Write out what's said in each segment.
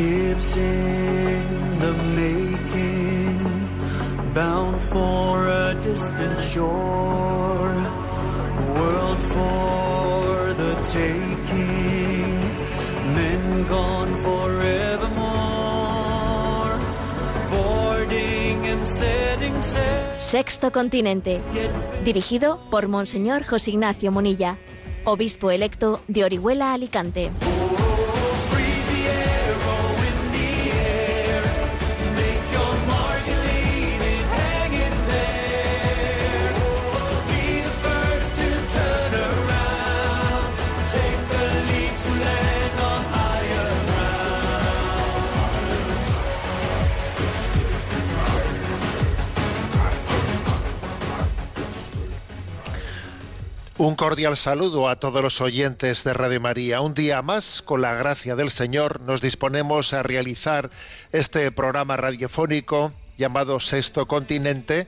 Ships in the making, bound for a distant shore, world for the taking, men gone forevermore, boarding and setting sail. Sexto Continente, dirigido por Monseñor José Ignacio Munilla, obispo electo de Orihuela Alicante. Un cordial saludo a todos los oyentes de Radio María. Un día más, con la gracia del Señor, nos disponemos a realizar este programa radiofónico llamado Sexto Continente,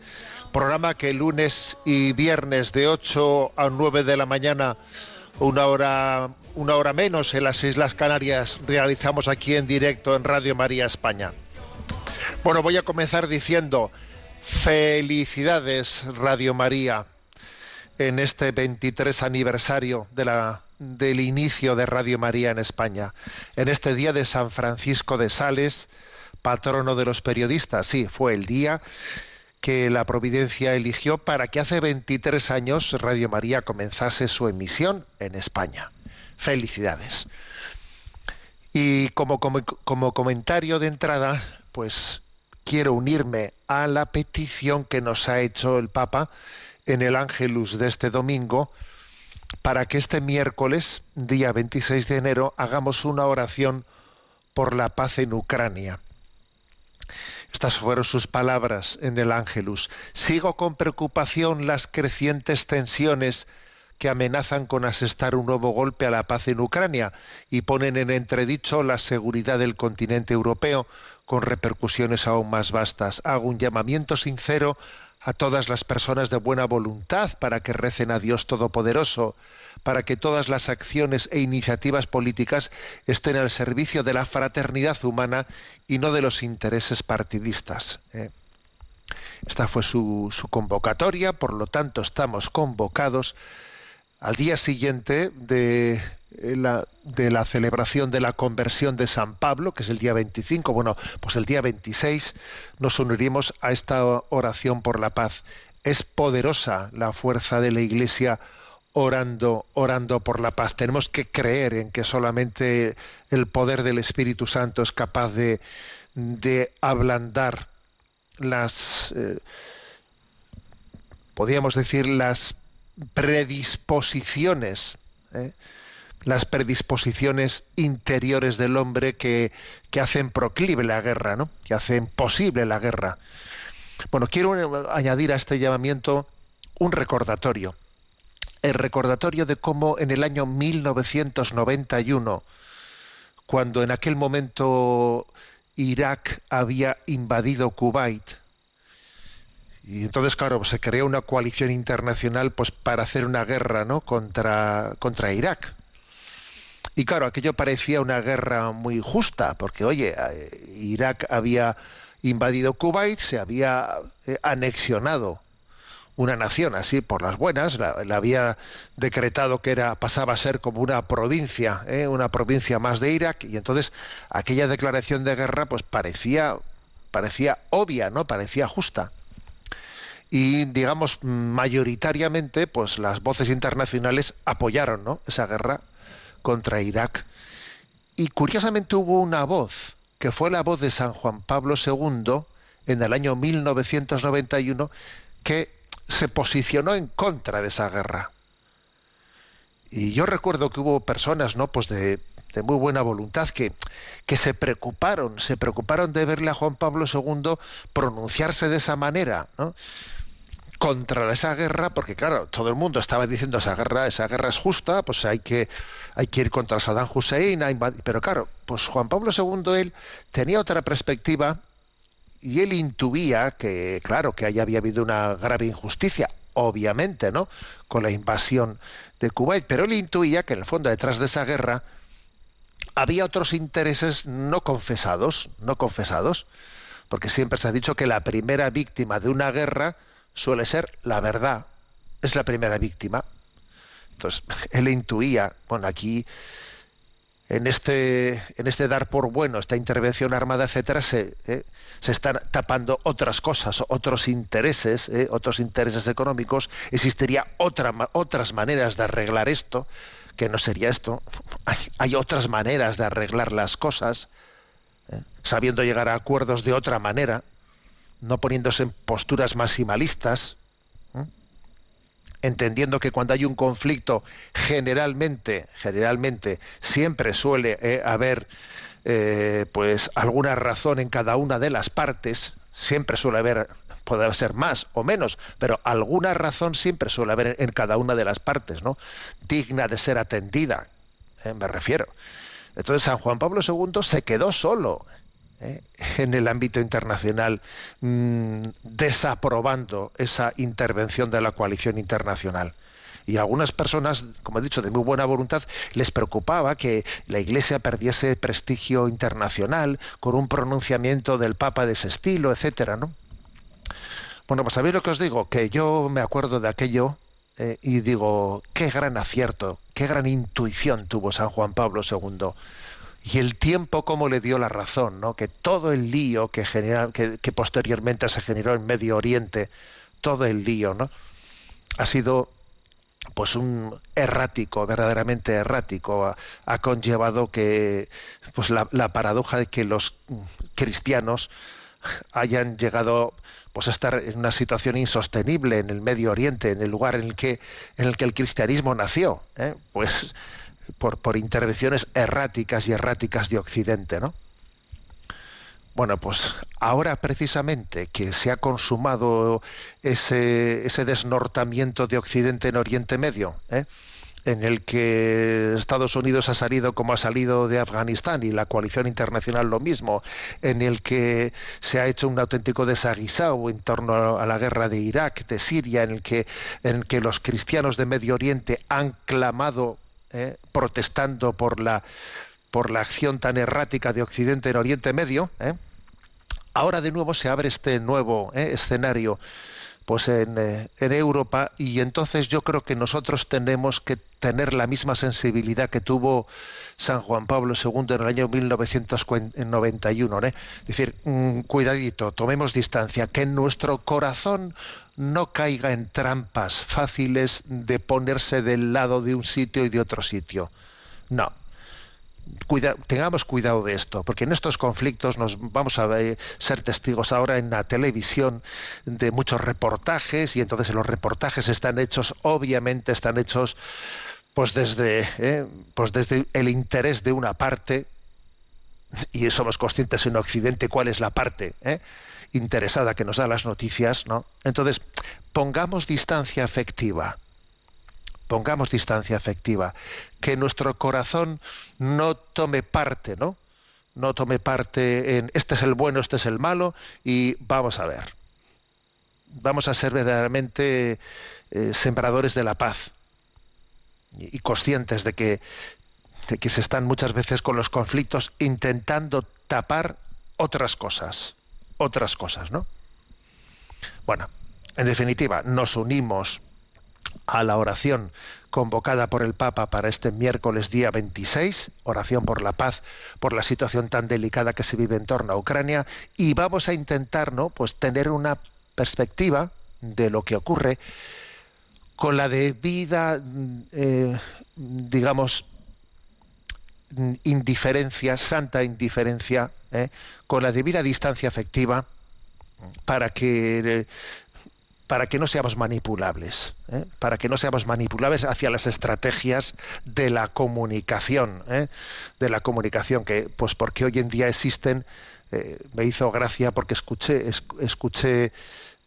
programa que lunes y viernes de 8 a 9 de la mañana, una hora, una hora menos en las Islas Canarias, realizamos aquí en directo en Radio María España. Bueno, voy a comenzar diciendo felicidades Radio María en este 23 aniversario del inicio de Radio María en España, en este día de San Francisco de Sales, patrono de los periodistas. Sí, fue el día que la Providencia eligió para que hace 23 años Radio María comenzase su emisión en España. Felicidades. Y como comentario de entrada, pues quiero unirme a la petición que nos ha hecho el Papa en el Ángelus de este domingo para que este miércoles, día 26 de enero, hagamos una oración por la paz en Ucrania. Estas fueron sus palabras en el Ángelus. Sigo con preocupación las crecientes tensiones que amenazan con asestar un nuevo golpe a la paz en Ucrania y ponen en entredicho la seguridad del continente europeo con repercusiones aún más vastas. Hago un llamamiento sincero a todas las personas de buena voluntad para que recen a Dios Todopoderoso, para que todas las acciones e iniciativas políticas estén al servicio de la fraternidad humana y no de los intereses partidistas. ¿eh? Esta fue su, su convocatoria, por lo tanto estamos convocados al día siguiente de la, de la celebración de la conversión de San Pablo, que es el día 25, bueno, pues el día 26 nos uniremos a esta oración por la paz. Es poderosa la fuerza de la Iglesia orando, orando por la paz. Tenemos que creer en que solamente el poder del Espíritu Santo es capaz de, de ablandar las, eh, podríamos decir, las predisposiciones. ¿eh? Las predisposiciones interiores del hombre que, que, hacen proclive la guerra, ¿no? que hacen posible la guerra. Bueno, quiero añadir a este llamamiento un recordatorio. El recordatorio de cómo en el año 1991, cuando en aquel momento Irak había invadido Kuwait, y entonces, claro, se creó una coalición internacional pues, para hacer una guerra ¿no? contra, contra Irak. Y claro, aquello parecía una guerra muy justa, porque oye, eh, Irak había invadido Kuwait, se había eh, anexionado una nación así por las buenas, la, había decretado que era pasaba a ser como una provincia, ¿eh? una provincia más de Irak, y entonces aquella declaración de guerra pues parecía parecía obvia, ¿no? Parecía justa. Y digamos mayoritariamente pues las voces internacionales apoyaron, ¿no? esa guerra contra Irak. Y curiosamente hubo una voz, que fue la voz de San Juan Pablo II en el año 1991, que se posicionó en contra de esa guerra. Y yo recuerdo que hubo personas, ¿no? Pues de, de muy buena voluntad que, que se preocuparon, se preocuparon de verle a Juan Pablo II pronunciarse de esa manera, ¿no? Contra esa guerra, porque claro, todo el mundo estaba diciendo esa guerra, esa guerra es justa, pues hay que, hay que ir contra Saddam Hussein, pero claro, pues Juan Pablo II él tenía otra perspectiva y él intuía que, claro, que ahí había habido una grave injusticia, obviamente, ¿no? Con la invasión de Kuwait, pero él intuía que en el fondo detrás de esa guerra había otros intereses no confesados, no confesados, porque siempre se ha dicho que la primera víctima de una guerra suele ser la verdad, es la primera víctima. Entonces, él intuía, bueno, aquí en este, en este dar por bueno, esta intervención armada, etcétera, se, eh, se están tapando otras cosas, otros intereses, eh, otros intereses económicos. Existiría otra, otras maneras de arreglar esto, que no sería esto. Hay, otras maneras de arreglar las cosas, eh, sabiendo llegar a acuerdos de otra manera, no poniéndose en posturas maximalistas entendiendo que cuando hay un conflicto generalmente, generalmente siempre suele eh, haber eh, pues alguna razón en cada una de las partes, siempre suele haber puede ser más o menos, pero alguna razón siempre suele haber en cada una de las partes, ¿no? Digna de ser atendida, eh, me refiero. Entonces San Juan Pablo II se quedó solo ¿eh? en el ámbito internacional mm, desaprobando esa intervención de la coalición internacional. Y a algunas personas, como he dicho, de muy buena voluntad, les preocupaba que la Iglesia perdiese prestigio internacional con un pronunciamiento del Papa de ese estilo, etcétera, ¿no? Bueno, pues sabéis lo que os digo, que yo me acuerdo de aquello eh, y digo, qué gran acierto, qué gran intuición tuvo San Juan Pablo II y el tiempo como le dio la razón, ¿no? Que todo el lío que, que, posteriormente se generó en Medio Oriente, todo el lío, ¿no? Ha sido pues un errático, verdaderamente errático, ha, conllevado que pues la, paradoja de que los cristianos hayan llegado pues a estar en una situación insostenible en el Medio Oriente, en el lugar en el que en el que el cristianismo nació, ¿eh? pues por, por intervenciones erráticas y erráticas de Occidente, ¿no? Bueno, pues ahora precisamente que se ha consumado ese, ese desnortamiento de Occidente en Oriente Medio, ¿eh? en el que Estados Unidos ha salido como ha salido de Afganistán y la coalición internacional lo mismo, en el que se ha hecho un auténtico desaguisado en torno a la guerra de Irak, de Siria, en el que, en el que los cristianos de Medio Oriente han clamado ¿eh? protestando por la, por la acción tan errática de Occidente en Oriente Medio, ¿eh? ahora de nuevo se abre este nuevo ¿eh? escenario pues en, en, Europa y entonces yo creo que nosotros tenemos que tener la misma sensibilidad que tuvo San Juan Pablo II en el año 1991. Es decir, mm, cuidadito, tomemos distancia, que en nuestro corazón no caiga en trampas fáciles de ponerse del lado de un sitio y de otro sitio. No. tengamos cuidado de esto, porque en estos conflictos nos vamos a ser testigos ahora en la televisión de muchos reportajes y entonces los reportajes están hechos, obviamente están hechos pues desde, eh, pues desde el interés de una parte y somos conscientes en Occidente cuál es la parte. ¿eh? Interesada que nos da las noticias, ¿no? Entonces, pongamos distancia afectiva. Pongamos distancia afectiva. Que nuestro corazón no tome parte, ¿no? No tome parte en este es el bueno, este es el malo, y vamos a ver. Vamos a ser verdaderamente eh, sembradores de la paz y, conscientes de que, de que se están muchas veces con los conflictos intentando tapar otras cosas otras cosas, ¿no? Bueno, en definitiva, nos unimos a la oración convocada por el Papa para este miércoles día 26, oración por la paz, por la situación tan delicada que se vive en torno a Ucrania, y vamos a intentar, ¿no? Pues tener una perspectiva de lo que ocurre con la debida, eh, digamos, indiferencia, santa indiferencia ¿eh? con la debida distancia afectiva para que para que no seamos manipulables, ¿eh? para que no seamos manipulables hacia las estrategias de la comunicación, ¿eh? de la comunicación que, pues porque hoy en día existen, me hizo gracia porque escuché, escuché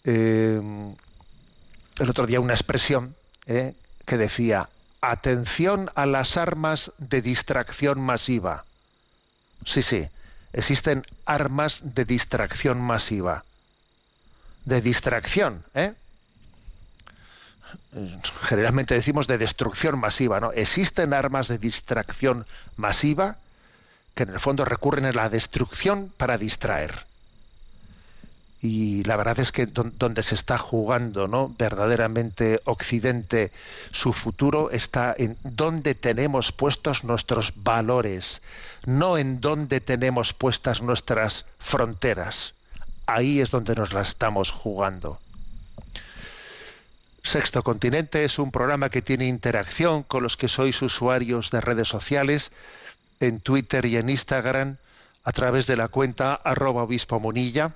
el otro día una expresión que decía atención a las armas de distracción masiva. Sí, sí, existen armas de distracción masiva. De distracción, ¿eh? Generalmente decimos de destrucción masiva, ¿no? Existen armas de distracción masiva que en el fondo recurren a la destrucción para distraer. Y la verdad es que donde se está jugando ¿no? verdaderamente Occidente su futuro está en dónde tenemos puestos nuestros valores, no en dónde tenemos puestas nuestras fronteras. Ahí es donde nos la estamos jugando. Sexto Continente es un programa que tiene interacción con los que sois usuarios de redes sociales, en Twitter y en Instagram, a través de la cuenta arroba obispo monilla,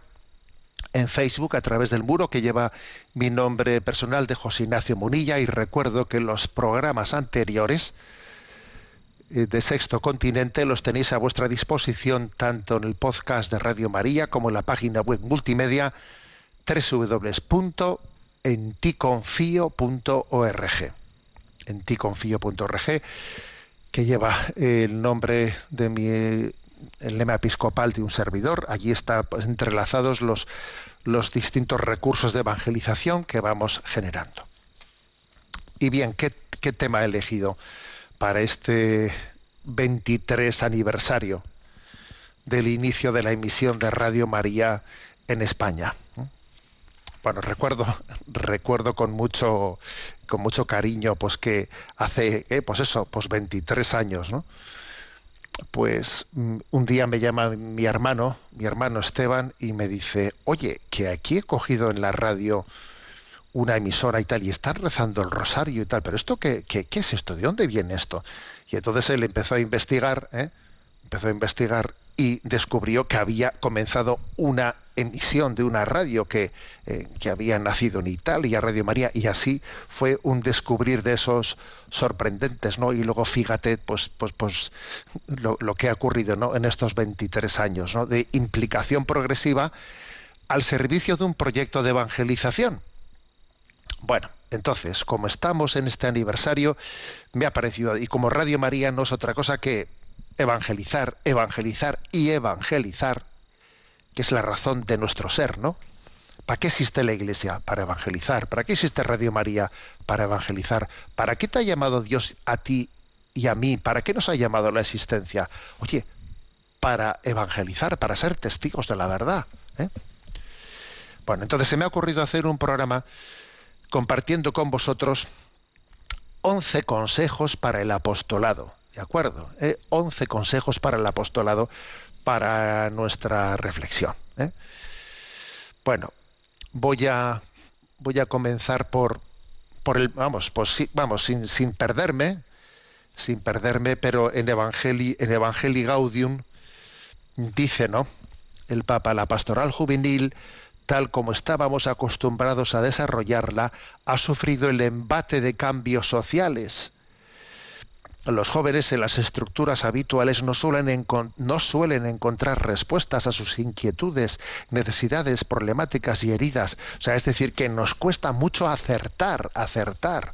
en Facebook a través del muro que lleva mi nombre personal de José Ignacio Munilla y recuerdo que los programas anteriores eh, de Sexto Continente los tenéis a vuestra disposición tanto en el podcast de Radio María como en la página web multimedia www en ticonfío.org. En ticonfío.org, que lleva el nombre de mi el lema episcopal de un servidor. Allí están entrelazados los, los distintos recursos de evangelización que vamos generando. Y bien, ¿qué, qué tema he elegido para este 23 aniversario del inicio de la emisión de Radio María en España? bueno, recuerdo, recuerdo con mucho, con mucho cariño, pues que hace, eh, pues eso, pues 23 años, ¿no? Pues mm, un día me llama mi hermano, mi hermano Esteban, y me dice, oye, que aquí he cogido en la radio una emisora y tal, y están rezando el rosario y tal, pero esto qué, qué, es esto, ¿de dónde viene esto? Y entonces él empezó a investigar, ¿eh? empezó a investigar y descubrió que había comenzado una emisión de una radio que, eh, que, había nacido en Italia, Radio María, y así fue un descubrir de esos sorprendentes, ¿no? Y luego fíjate, pues, pues, pues lo, lo que ha ocurrido, ¿no? En estos 23 años, ¿no? De implicación progresiva al servicio de un proyecto de evangelización. Bueno, entonces, como estamos en este aniversario, me ha parecido, y como Radio María no es otra cosa que evangelizar, evangelizar y evangelizar, que es la razón de nuestro ser, ¿no? ¿Para qué existe la Iglesia? Para evangelizar. ¿Para qué existe Radio María? Para evangelizar. ¿Para qué te ha llamado Dios a ti y a mí? ¿Para qué nos ha llamado la existencia? Oye, para evangelizar, para ser testigos de la verdad. ¿eh? Bueno, entonces se me ha ocurrido hacer un programa compartiendo con vosotros 11 consejos para el apostolado. ¿De acuerdo? ¿Eh? 11 consejos para el apostolado para nuestra reflexión. ¿eh? Bueno, voy a, voy a comenzar por, por el, vamos, pues, vamos sin, sin perderme, sin perderme, pero en Evangelii, en Evangelii Gaudium dice, ¿no? El Papa, la pastoral juvenil, tal como estábamos acostumbrados a desarrollarla, ha sufrido el embate de cambios sociales los jóvenes en las estructuras habituales no suelen, no suelen, encontrar respuestas a sus inquietudes, necesidades, problemáticas y heridas. O sea, es decir, que nos cuesta mucho acertar, acertar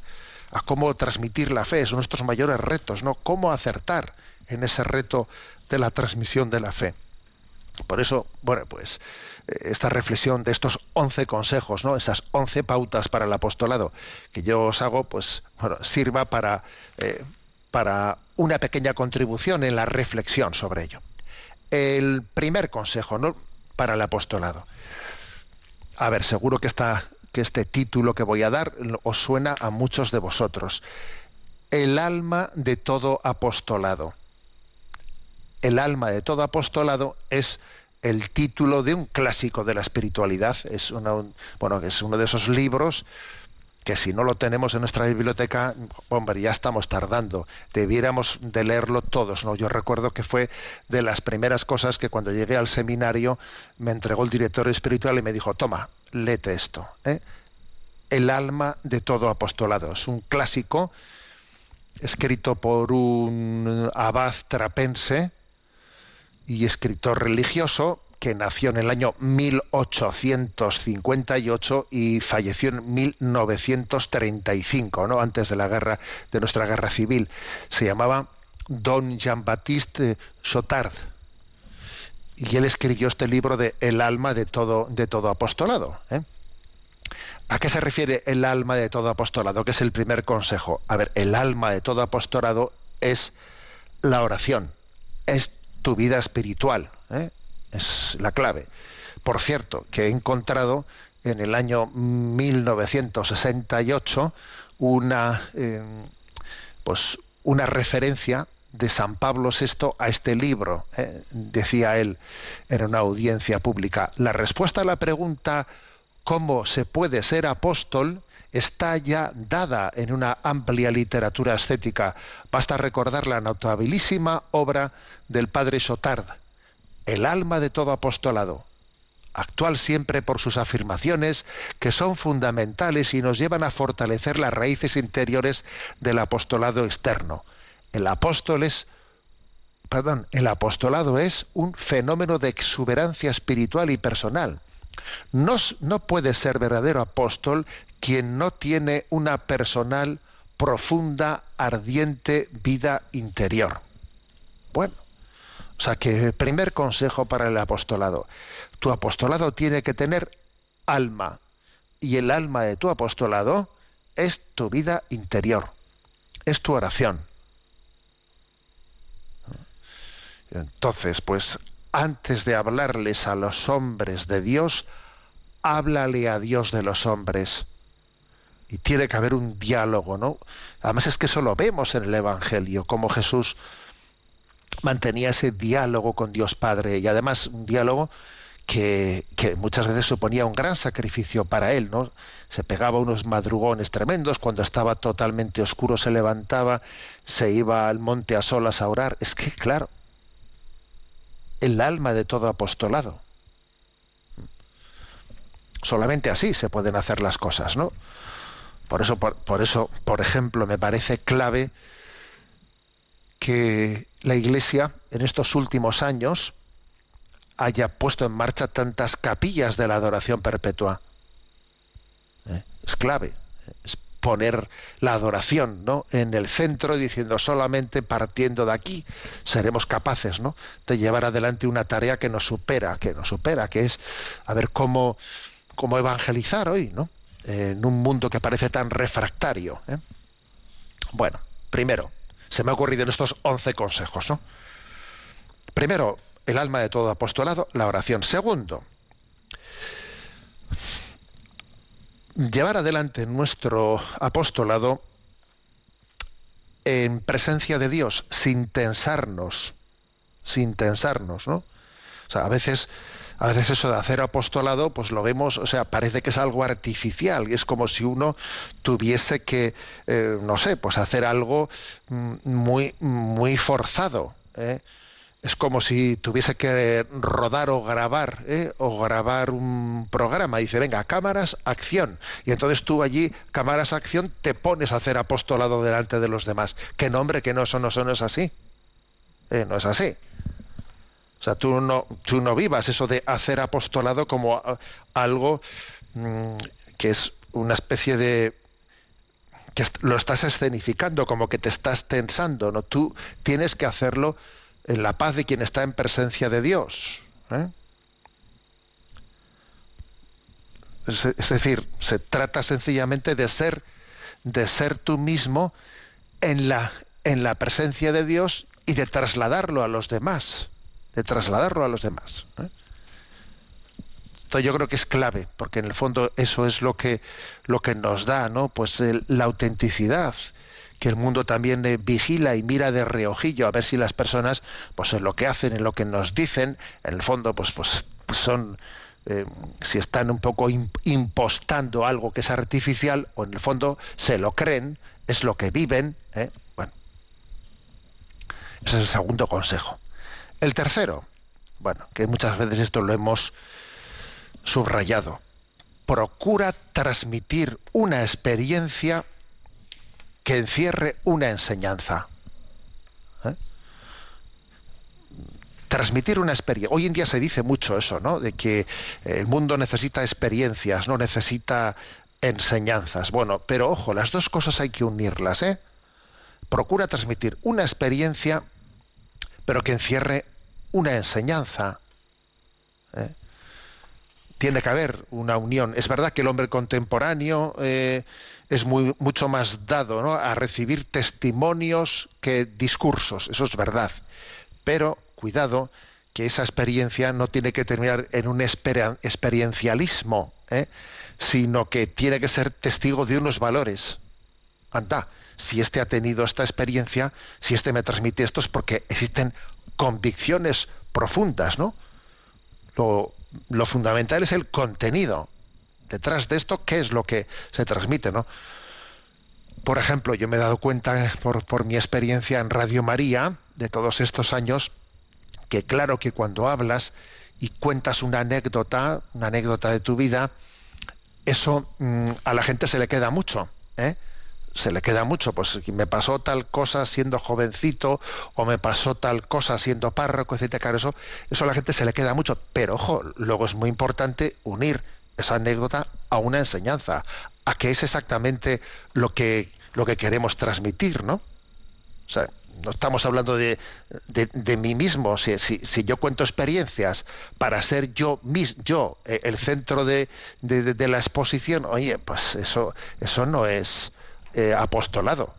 a cómo transmitir la fe, son nuestros mayores retos, ¿no? Cómo acertar en ese reto de la transmisión de la fe. Por eso, bueno, pues eh, esta reflexión de estos once consejos, ¿no? Esas once pautas para el apostolado que yo os hago, pues, bueno, sirva para eh, para una pequeña contribución en la reflexión sobre ello. El primer consejo ¿no? para el apostolado. A ver, seguro que, que este título que voy a dar os suena a muchos de vosotros. El alma de todo apostolado. El alma de todo apostolado es el título de un clásico de la espiritualidad. Es, bueno, es uno de esos libros que si no lo tenemos en nuestra biblioteca, hombre, ya estamos tardando. Debiéramos de leerlo todos, ¿no? Yo recuerdo que fue de las primeras cosas que cuando llegué al seminario me entregó el director espiritual y me dijo, toma, léete esto. ¿eh? El alma de todo apostolado. Es un clásico escrito por un abad trapense y escritor religioso que nació en el año 1858 y falleció en 1935, ¿no? antes de la guerra, de nuestra guerra civil. Se llamaba Don Jean-Baptiste Chotard. Y él escribió este libro de El alma de todo, de todo apostolado. ¿eh? ¿A qué se refiere el alma de todo apostolado? Que es el primer consejo. A ver, el alma de todo apostolado es la oración, es tu vida espiritual. ¿eh? Es la clave. Por cierto, que he encontrado en el año 1968 una, eh, pues una referencia de San Pablo VI a este libro. ¿eh? Decía él en una audiencia pública, la respuesta a la pregunta ¿cómo se puede ser apóstol? está ya dada en una amplia literatura estética. Basta recordar la notabilísima obra del padre Sotard, El alma de todo apostolado, actual siempre por sus afirmaciones que son fundamentales y nos llevan a fortalecer las raíces interiores del apostolado externo. El apóstol es perdón, el apostolado es un fenómeno de exuberancia espiritual y personal. No, no puede ser verdadero apóstol quien no tiene una personal, profunda, ardiente vida interior. Bueno, o sea que primer consejo para el apostolado. Tu apostolado tiene que tener alma y el alma de tu apostolado es tu vida interior, es tu oración. Entonces, pues antes de hablarles a los hombres de Dios, háblale a Dios de los hombres. Y tiene que haber un diálogo, ¿no? Además es que eso lo vemos en el Evangelio, como Jesús mantenía ese diálogo con Dios Padre y además un diálogo que, que, muchas veces suponía un gran sacrificio para él, ¿no? Se pegaba unos madrugones tremendos, cuando estaba totalmente oscuro se levantaba, se iba al monte a solas a orar. Es que, claro, el alma de todo apostolado. Solamente así se pueden hacer las cosas, ¿no? Por eso, por, por eso, por ejemplo, me parece clave que la Iglesia en estos últimos años haya puesto en marcha tantas capillas de la adoración perpetua. ¿Eh? Es clave. Es poner la adoración ¿no? en el centro diciendo solamente partiendo de aquí seremos capaces ¿no? de llevar adelante una tarea que nos supera, que nos supera, que es a ver cómo, cómo evangelizar hoy, ¿no? en un mundo que parece tan refractario. ¿eh? Bueno, primero, se me ha ocurrido en estos once consejos. ¿no? Primero, el alma de todo apostolado, la oración. Segundo, llevar adelante nuestro apostolado en presencia de Dios, sin tensarnos, sin tensarnos, ¿no? O sea, a veces, a veces eso de hacer apostolado, pues lo vemos, o sea, parece que es algo artificial, y es como si uno tuviese que, eh, no sé, pues hacer algo mm, muy, muy forzado. ¿eh? es como si tuviese que rodar o grabar, ¿eh? o grabar un programa. Dice, venga, cámaras, acción. Y entonces tú allí, cámaras, acción, te pones a hacer apostolado delante de los demás. ¿Qué nombre? Que no, eso no, eso no es así. Eh, no es así. O sea, tú no, tú no vivas eso de hacer apostolado como algo mmm, que es una especie de que lo estás escenificando, como que te estás tensando, ¿no? Tú tienes que hacerlo en la paz de quien está en presencia de Dios. ¿eh? Es, es, decir, se trata sencillamente de ser, de ser tú mismo en la, en la presencia de Dios y de trasladarlo a los demás, de trasladarlo a los demás. Entonces yo creo que es clave, porque en el fondo eso es lo que, lo que nos da, ¿no? Pues la autenticidad, que el mundo también eh, vigila y mira de reojillo a ver si las personas, pues en lo que hacen, en lo que nos dicen, en el fondo, pues, pues son, eh, si están un poco impostando algo que es artificial o en el fondo se lo creen, es lo que viven. ¿eh? Bueno, ese es el segundo consejo. El tercero, bueno, que muchas veces esto lo hemos subrayado, procura transmitir una experiencia que encierre una enseñanza. ¿Eh? Transmitir una experiencia. Hoy en día se dice mucho eso, ¿no? De que el mundo necesita experiencias, no necesita enseñanzas. Bueno, pero ojo, las dos cosas hay que unirlas, ¿eh? Procura transmitir una experiencia, pero que encierre una enseñanza. ¿eh? Tiene que haber una unión. Es verdad que el hombre contemporáneo eh, es mucho más dado a recibir testimonios que discursos, eso es verdad. Pero cuidado, que esa experiencia no tiene que terminar en un experiencialismo, ¿eh? sino que tiene que ser testigo de unos valores. Anda, si este ha tenido esta experiencia, si este me transmite esto es porque existen convicciones profundas, ¿no? Lo, fundamental es el contenido. Detrás de esto, ¿qué es lo que se transmite, no? Por ejemplo, yo me he dado cuenta por, por mi experiencia en Radio María de todos estos años que claro que cuando hablas y cuentas una anécdota, una anécdota de tu vida, eso mm, a la gente se le queda mucho, ¿eh? Se le queda mucho, pues me pasó tal cosa siendo jovencito o me pasó tal cosa siendo párroco, etcétera. Claro, eso, eso a la gente se le queda mucho. Pero ojo, luego es muy importante unir esa anécdota a una enseñanza, a qué es exactamente lo que, lo que queremos transmitir, ¿no? O sea, no estamos hablando de, de, de mí mismo. Si, si, si, yo cuento experiencias para ser yo, mis, yo eh, el centro de, de, la exposición, oye, pues eso, eso no es eh, apostolado.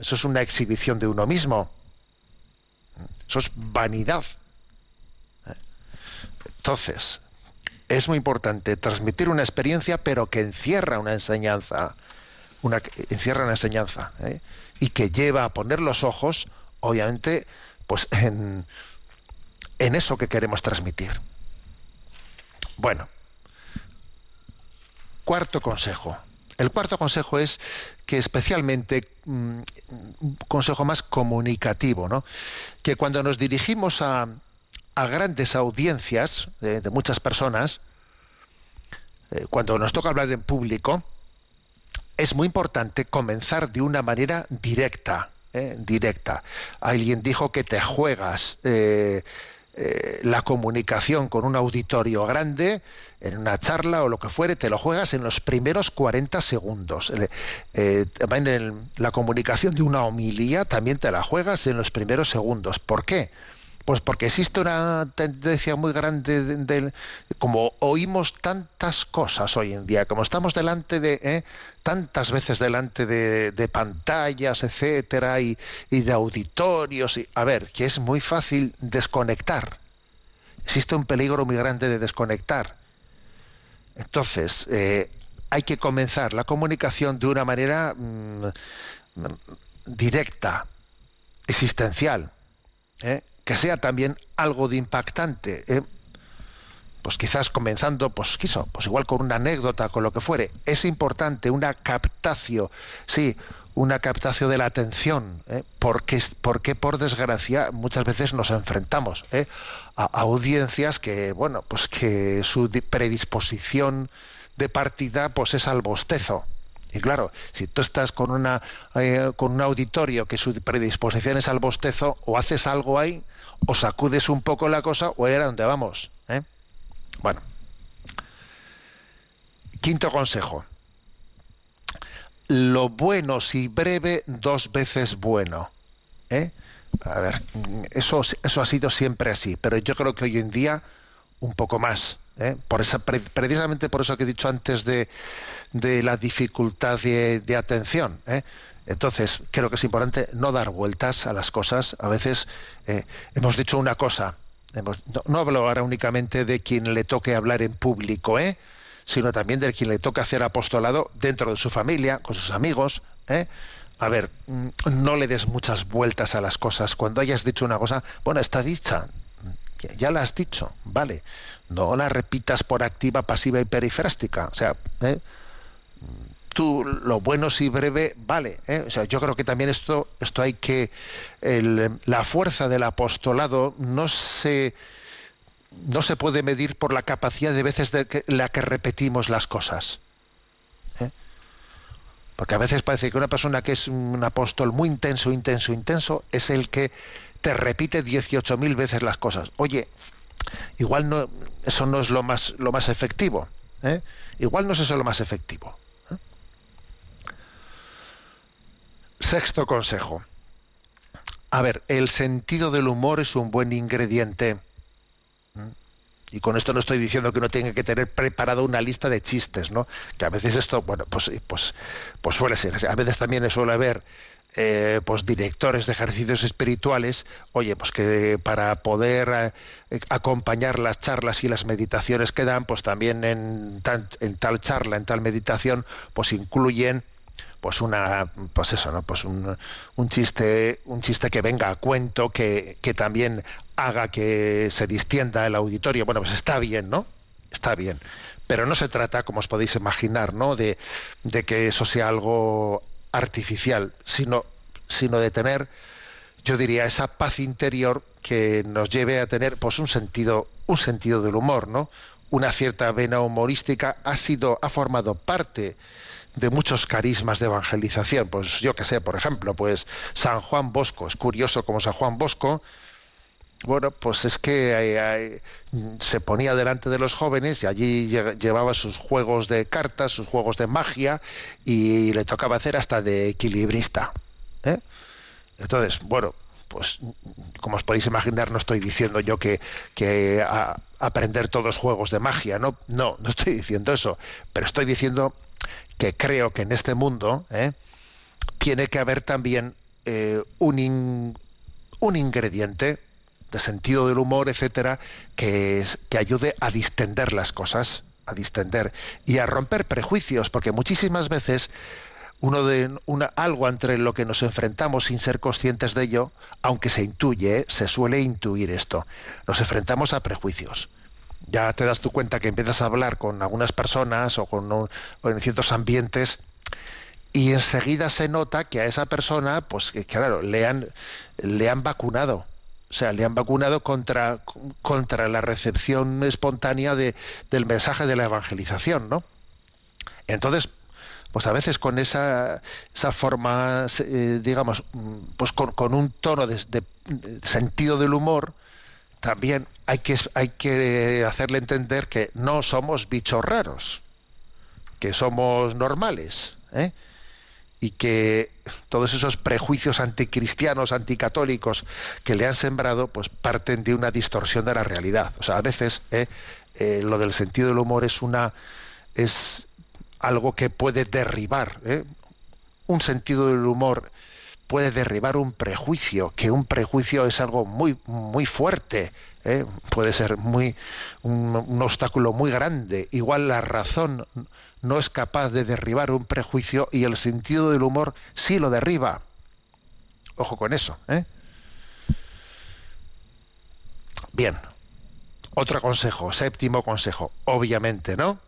Eso es una exhibición de uno mismo. Eso es vanidad. Entonces, es muy importante transmitir una experiencia, pero que encierra una enseñanza. Una, encierra una enseñanza. ¿eh? y que lleva a poner los ojos, obviamente, pues en, en eso que queremos transmitir. Bueno, cuarto consejo. El cuarto consejo es que especialmente un mm, consejo más comunicativo, ¿no? Que cuando nos dirigimos a, a grandes audiencias de, muchas personas, eh, cuando nos toca hablar en público, es muy importante comenzar de una manera directa. ¿eh? Directa. Alguien dijo que te juegas eh, eh, la comunicación con un auditorio grande, en una charla o lo que fuere, te lo juegas en los primeros 40 segundos. también en la comunicación de una homilía también te la juegas en los primeros segundos. ¿Por qué? Pues porque existe una tendencia muy grande de, de, como oímos tantas cosas hoy en día, como estamos delante de eh, tantas veces delante de, pantallas, etcétera, y, de auditorios, y a ver, que es muy fácil desconectar. Existe un peligro muy grande de desconectar. Entonces, eh, hay que comenzar la comunicación de una manera mmm, directa, existencial. ¿eh? Que sea también algo de impactante. ¿eh? Pues quizás comenzando, pues quiso, pues igual con una anécdota, con lo que fuere. Es importante una captación, sí, una captación de la atención, ¿eh? porque, porque por desgracia muchas veces nos enfrentamos ¿eh? a, a, audiencias que, bueno, pues que su predisposición de partida pues es al bostezo. Y claro, si tú estás con una eh, con un auditorio que su predisposición es al bostezo, o haces algo ahí, o sacudes un poco la cosa, o era donde vamos. ¿eh? Bueno. Quinto consejo. Lo bueno si breve, dos veces bueno. ¿eh? A ver, eso, eso ha sido siempre así, pero yo creo que hoy en día un poco más. ¿eh? Por precisamente por eso que he dicho antes de, de la dificultad de, de atención. ¿eh? Entonces, creo que es importante no dar vueltas a las cosas. A veces eh, hemos dicho una cosa. Hemos, no, no, hablo ahora únicamente de quien le toque hablar en público, ¿eh? sino también de quien le toque hacer apostolado dentro de su familia, con sus amigos. ¿eh? A ver, no le des muchas vueltas a las cosas. Cuando hayas dicho una cosa, bueno, está dicha, ya la has dicho, vale. No la repitas por activa, pasiva y perifrástica. O sea, ¿eh? Tú lo bueno si breve vale. ¿eh? O sea, yo creo que también esto, esto hay que la fuerza del apostolado no se no se puede medir por la capacidad de veces de que, la que repetimos las cosas. ¿eh? Porque a veces parece que una persona que es un apóstol muy intenso, intenso, intenso, es el que te repite 18.000 veces las cosas. Oye, igual no, eso no es lo más, lo más efectivo. ¿eh? Igual no es eso lo más efectivo. ¿eh? Sexto consejo. A ver, el sentido del humor es un buen ingrediente. Y con esto no estoy diciendo que uno tenga que tener preparado una lista de chistes, ¿no? Que a veces esto, bueno, pues, pues, pues suele ser. A veces también suele haber eh, pues directores de ejercicios espirituales, oye, pues que para poder eh, acompañar las charlas y las meditaciones que dan, pues también en, en tal charla, en tal meditación, pues incluyen pues una pues eso no pues un, un, chiste un chiste que venga a cuento que, que también haga que se distienda el auditorio. Bueno pues está bien no está bien. Pero no se trata como os podéis imaginar no de, de que eso sea algo artificial sino sino de tener yo diría esa paz interior que nos lleve a tener pues un sentido un sentido del humor no una cierta vena humorística ha sido ha formado parte de muchos carismas de evangelización. Pues yo que sé, por ejemplo, pues San Juan Bosco, es curioso como San Juan Bosco, bueno, pues es que se ponía delante de los jóvenes y allí llevaba sus juegos de cartas, sus juegos de magia y le tocaba hacer hasta de equilibrista. ¿eh? Entonces, bueno, pues como os podéis imaginar, no estoy diciendo yo que, que aprender todos juegos de magia, no, no, no estoy diciendo eso, pero estoy diciendo que creo que en este mundo ¿eh? tiene que haber también eh, un, un ingrediente de sentido del humor, etcétera, que, que ayude a distender las cosas, a distender y a romper prejuicios, porque muchísimas veces uno de una, algo entre lo que nos enfrentamos sin ser conscientes de ello, aunque se intuye, ¿eh? se suele intuir esto. Nos enfrentamos a prejuicios ya te das tu cuenta que empiezas a hablar con algunas personas o con en ciertos ambientes y enseguida se nota que a esa persona, pues que claro, le han, le han vacunado. O sea, le han vacunado contra, contra la recepción espontánea de, del mensaje de la evangelización, ¿no? Entonces, pues a veces con esa, esa forma, eh, digamos, pues con, con un tono de, sentido del humor, también hay que, hay que hacerle entender que no somos bichos raros, que somos normales, ¿eh? y que todos esos prejuicios anticristianos, anticatólicos que le han sembrado, pues parten de una distorsión de la realidad. O sea, a veces ¿eh? Eh, lo del sentido del humor es una es algo que puede derribar. Un sentido del humor puede derribar un prejuicio, que un prejuicio es algo muy, muy fuerte, ¿eh? puede ser muy, un, obstáculo muy grande. Igual la razón no es capaz de derribar un prejuicio y el sentido del humor sí lo derriba. Ojo con eso. ¿eh? Bien, otro consejo, séptimo consejo, obviamente, ¿no?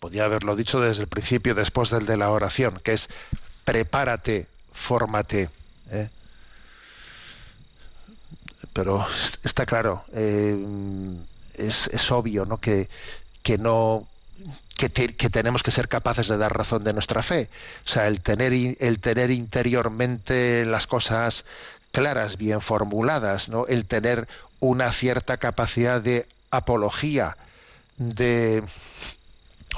Podía haberlo dicho desde el principio, después del de la oración, que es prepárate fórmate. ¿eh? Pero está claro, eh, es, es, obvio ¿no? Que, que no que, que, tenemos que ser capaces de dar razón de nuestra fe. O sea, el tener, el tener interiormente las cosas claras, bien formuladas, ¿no? el tener una cierta capacidad de apología, de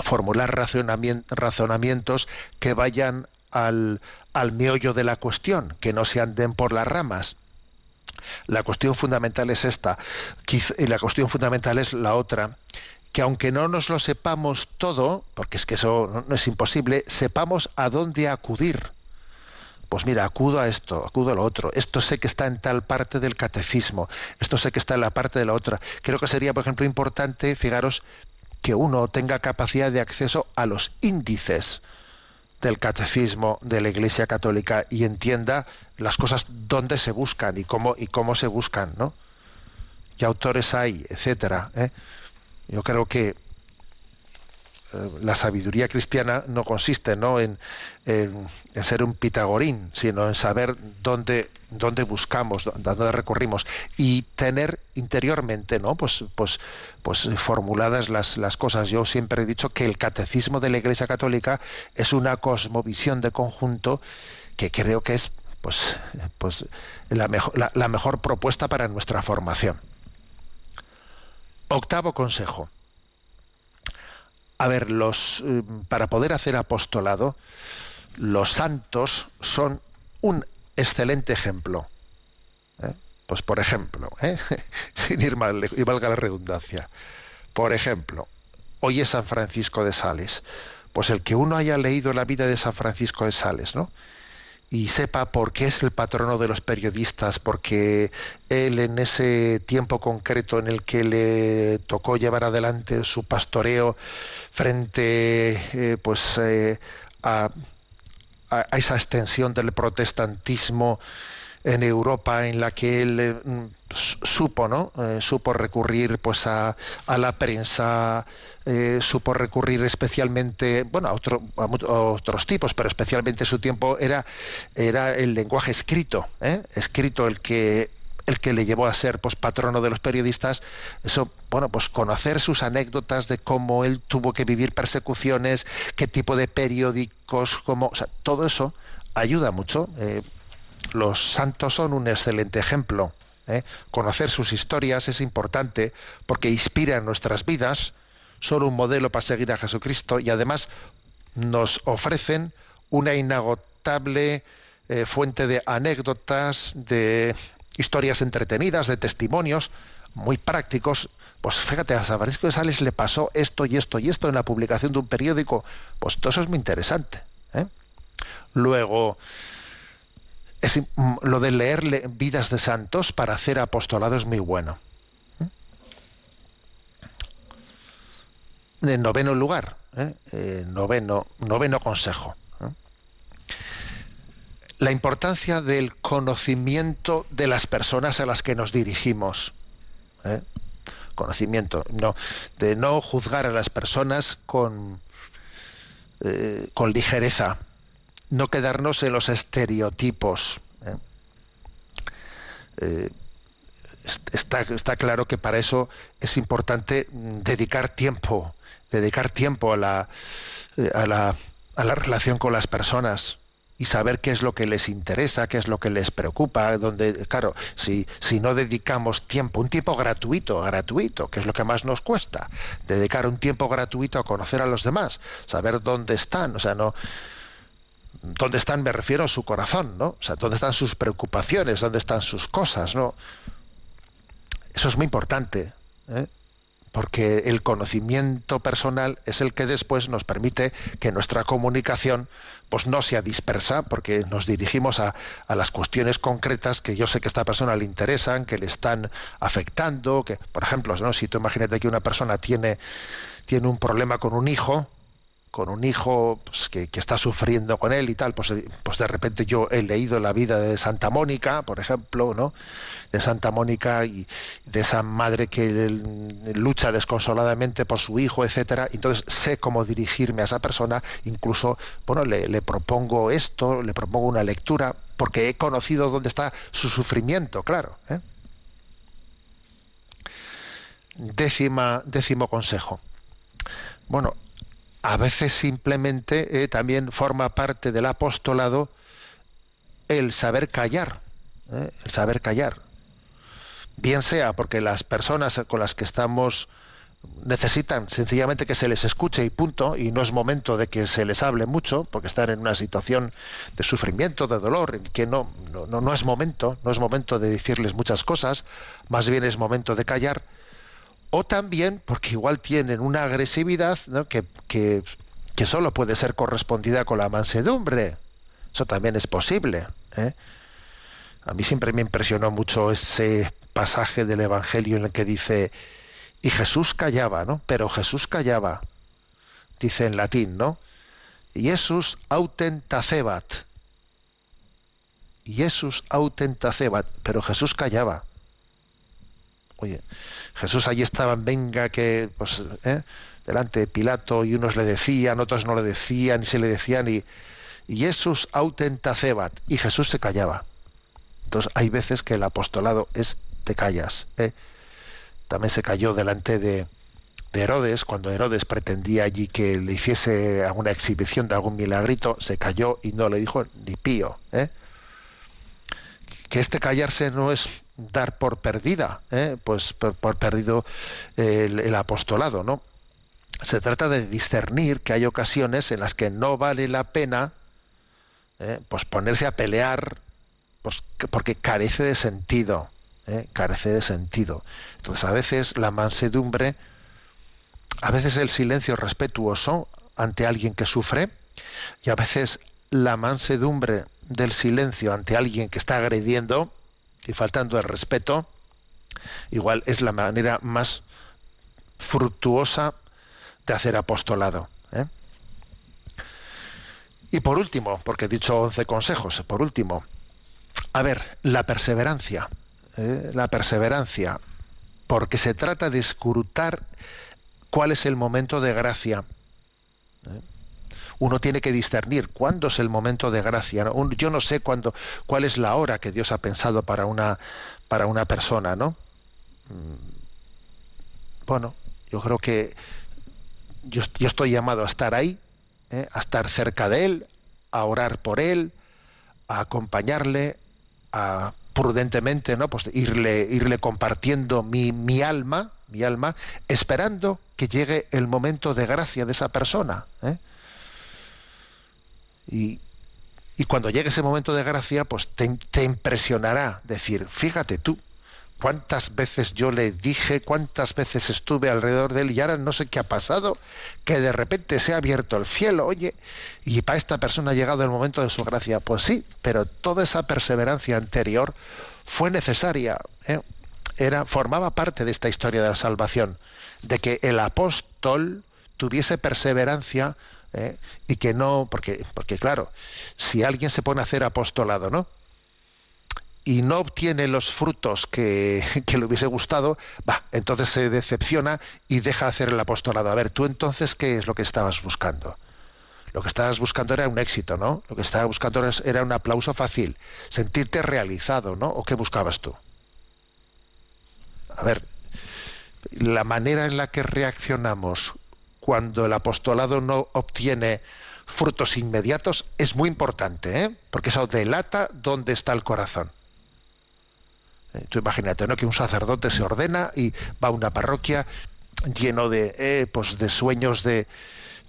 formular razonamientos que vayan al, al meollo de la cuestión, que no se anden por las ramas. La cuestión fundamental es esta, y la cuestión fundamental es la otra, que aunque no nos lo sepamos todo, porque es que eso no es imposible, sepamos a dónde acudir. Pues mira, acudo a esto, acudo a lo otro. Esto sé que está en tal parte del catecismo, esto sé que está en la parte de la otra. Creo que sería, por ejemplo, importante, fijaros, que uno tenga capacidad de acceso a los índices del catecismo de la Iglesia Católica y entienda las cosas dónde se buscan y cómo y cómo se buscan, ¿no? ¿Qué autores hay, etcétera? ¿eh? Yo creo que la sabiduría cristiana no consiste ¿no? En, ser un pitagorín, sino en saber dónde, dónde buscamos, dónde recurrimos y tener interiormente ¿no? pues, pues, pues formuladas las, las cosas. Yo siempre he dicho que el catecismo de la Iglesia Católica es una cosmovisión de conjunto que creo que es pues, pues la, mejor, la mejor propuesta para nuestra formación. Octavo consejo a ver, los, eh, para poder hacer apostolado, los santos son un excelente ejemplo. ¿eh? Pues por ejemplo, ¿eh? sin ir mal, y valga la redundancia, por ejemplo, hoy es San Francisco de Sales. Pues el que uno haya leído la vida de San Francisco de Sales, ¿no? Y sepa por qué es el patrono de los periodistas, porque él en ese tiempo concreto en el que le tocó llevar adelante su pastoreo frente eh, pues eh, a, esa extensión del protestantismo en Europa en la que él eh, mm, supo, ¿no? Eh, supo recurrir pues a, a la prensa, eh, supo recurrir especialmente, bueno, a, otro- a a otros tipos, pero especialmente su tiempo era, era el lenguaje escrito, escrito el que el que le llevó a ser pues patrono de los periodistas, eso, bueno, pues conocer sus anécdotas de cómo él tuvo que vivir persecuciones, qué tipo de periódicos, cómo, o sea, todo eso ayuda mucho. Los santos son un excelente ejemplo. ¿eh? Conocer sus historias es importante porque inspiran nuestras vidas, son un modelo para seguir a Jesucristo y además nos ofrecen una inagotable eh, fuente de anécdotas, de historias entretenidas, de testimonios muy prácticos. Pues fíjate, a San Francisco de Sales le pasó esto y esto y esto en la publicación de un periódico. Pues todo eso es muy interesante. ¿eh? Luego, mm, lo de leer le- vidas de santos para hacer apostolado es muy bueno. ¿eh? En noveno lugar, ¿eh? Noveno, noveno consejo. La importancia del conocimiento de las personas a las que nos dirigimos. ¿eh? Conocimiento, no, de no juzgar a las personas con, eh, con ligereza, no quedarnos en los estereotipos. ¿eh? Eh, est- está, está claro que para eso es importante mm, dedicar tiempo, dedicar tiempo a la, eh, a la, a la relación con las personas y saber qué es lo que les interesa, qué es lo que les preocupa, donde, claro, si, si no dedicamos tiempo, un tiempo gratuito, gratuito, que es lo que más nos cuesta, dedicar un tiempo gratuito a conocer a los demás, saber dónde están, o sea, no, dónde están, me refiero a su corazón, ¿no? O sea, dónde están sus preocupaciones, dónde están sus cosas, ¿no? Eso es muy importante, ¿eh? porque el conocimiento personal es el que después nos permite que nuestra comunicación pues no sea dispersa, porque nos dirigimos a, a las cuestiones concretas que yo sé que a esta persona le interesan, que le están afectando, que, por ejemplo, ¿no? si tú imagínate que una persona tiene, tiene un problema con un hijo, con un hijo pues, que, está sufriendo con él y tal, pues, pues de repente yo he leído la vida de Santa Mónica, por ejemplo, ¿no? De Santa Mónica y de esa madre que lucha desconsoladamente por su hijo, etcétera. Entonces sé cómo dirigirme a esa persona, incluso, bueno, le, le propongo esto, le propongo una lectura, porque he conocido dónde está su sufrimiento, claro. ¿eh? Décima, décimo consejo. Bueno, a veces simplemente eh, también forma parte del apostolado el saber callar, ¿eh? el saber callar. Bien sea porque las personas con las que estamos necesitan sencillamente que se les escuche y punto, y no es momento de que se les hable mucho, porque están en una situación de sufrimiento, de dolor, en que no, no, no, no es momento, no es momento de decirles muchas cosas, más bien es momento de callar o también porque igual tienen una agresividad que, que, que, solo puede ser correspondida con la mansedumbre. Eso también es posible. ¿eh? A mí siempre me impresionó mucho ese pasaje del Evangelio en el que dice, y Jesús callaba, ¿no? Pero Jesús callaba, dice en latín, ¿no? Jesús autentacebat. Jesús autentacebat, pero Jesús callaba. Oye, Jesús allí estaban, venga, que pues ¿eh? delante de Pilato y unos le decían, otros no le decían, y se le decían, y, y Jesús autentacebat, y Jesús se callaba. Entonces hay veces que el apostolado es te callas. ¿eh? También se cayó delante de, de, Herodes, cuando Herodes pretendía allí que le hiciese alguna exhibición de algún milagrito, se cayó y no le dijo ni pío. ¿eh? Que este callarse no es dar por perdida, ¿eh? pues por, por perdido el, el, apostolado, ¿no? Se trata de discernir que hay ocasiones en las que no vale la pena ¿eh? pues ponerse a pelear pues, porque carece de sentido, ¿eh? carece de sentido. Entonces a veces la mansedumbre, a veces el silencio respetuoso ante alguien que sufre y a veces la mansedumbre del silencio ante alguien que está agrediendo y faltando el respeto, igual es la manera más fructuosa de hacer apostolado. ¿eh? Y por último, porque he dicho 11 consejos, por último, a ver, la perseverancia, ¿eh? la perseverancia, porque se trata de escrutar cuál es el momento de gracia. ¿eh? Uno tiene que discernir cuándo es el momento de gracia. Yo no sé cuándo, cuál es la hora que Dios ha pensado para una, para una persona, ¿no? Mm. Bueno, yo creo que yo, yo estoy llamado a estar ahí, ¿eh? a estar cerca de Él, a orar por Él, a acompañarle, a prudentemente, ¿no? Pues irle, irle compartiendo mi, mi alma, mi alma, esperando que llegue el momento de gracia de esa persona. ¿eh? Y, y, cuando llegue ese momento de gracia, pues te, impresionará decir, fíjate tú, cuántas veces yo le dije, cuántas veces estuve alrededor de él y ahora no sé qué ha pasado, que de repente se ha abierto el cielo, oye, y para esta persona ha llegado el momento de su gracia. Pues sí, pero toda esa perseverancia anterior fue necesaria, ¿eh? Era, formaba parte de esta historia de la salvación, de que el apóstol tuviese perseverancia ¿eh? y que no, porque, porque claro, si alguien se pone a hacer apostolado, ¿no? y no obtiene los frutos que, que, le hubiese gustado, va, entonces se decepciona y deja de hacer el apostolado. A ver, tú entonces, ¿qué es lo que estabas buscando? Lo que estabas buscando era un éxito, ¿no? Lo que estabas buscando era un aplauso fácil, sentirte realizado, ¿no? ¿O qué buscabas tú? A ver, la manera en la que reaccionamos cuando el apostolado no obtiene frutos inmediatos es muy importante, ¿eh? porque eso delata dónde está el corazón. Eh, tú imagínate, ¿no? Que un sacerdote se ordena y va a una parroquia lleno de, eh, pues de sueños de,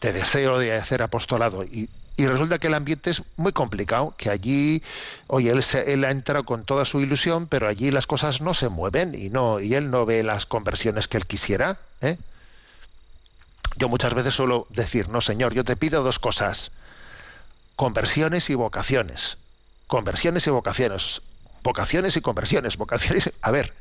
de, deseo de hacer apostolado. Y, y, resulta que el ambiente es muy complicado, que allí, oye, él, se, él ha entrado con toda su ilusión, pero allí las cosas no se mueven y no y él no ve las conversiones que él quisiera. ¿eh? Yo muchas veces suelo decir, no, señor, yo te pido dos cosas, conversiones y vocaciones. Conversiones y vocaciones vocaciones y conversiones, vocaciones, a ver,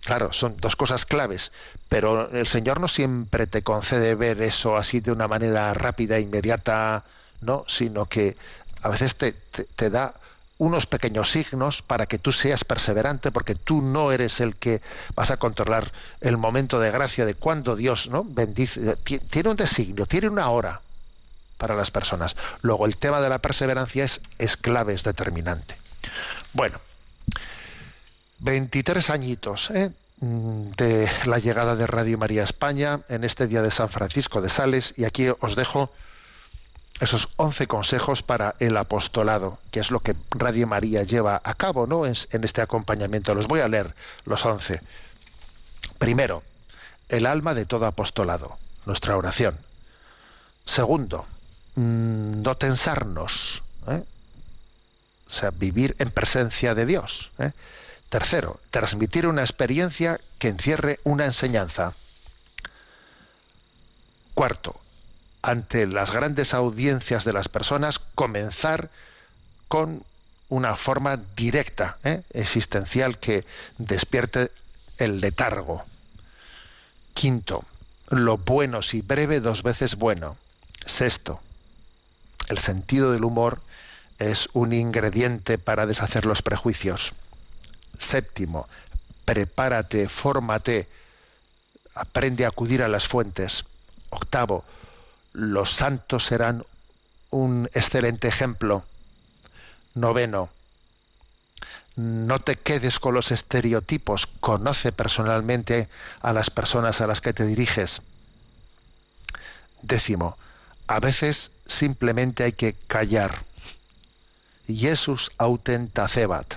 claro, son dos cosas claves, pero el Señor no siempre te concede ver eso así de una manera rápida inmediata, no, sino que a veces te, te da unos pequeños signos para que tú seas perseverante, porque tú no eres el que vas a controlar el momento de gracia de cuando Dios no bendice. Tiene un designio, tiene una hora para las personas. Luego el tema de la perseverancia es, es clave, es determinante. Bueno, 23 añitos ¿eh? de la llegada de Radio María España en este día de San Francisco de Sales y aquí os dejo esos 11 consejos para el apostolado, que es lo que Radio María lleva a cabo ¿no? en, en este acompañamiento. Los voy a leer los 11. Primero, el alma de todo apostolado, nuestra oración. Segundo, mmm, no tensarnos, ¿eh? o sea, vivir en presencia de Dios. ¿eh? Tercero, transmitir una experiencia que encierre una enseñanza. Cuarto, ante las grandes audiencias de las personas, comenzar con una forma directa, ¿eh? existencial, que despierte el letargo. Quinto, lo bueno si breve dos veces bueno. Sexto, el sentido del humor es un ingrediente para deshacer los prejuicios. Séptimo, prepárate, fórmate, aprende a acudir a las fuentes. Octavo, los santos serán un excelente ejemplo. Noveno, no te quedes con los estereotipos, conoce personalmente a las personas a las que te diriges. Décimo, a veces simplemente hay que callar. Jesús autenta cebat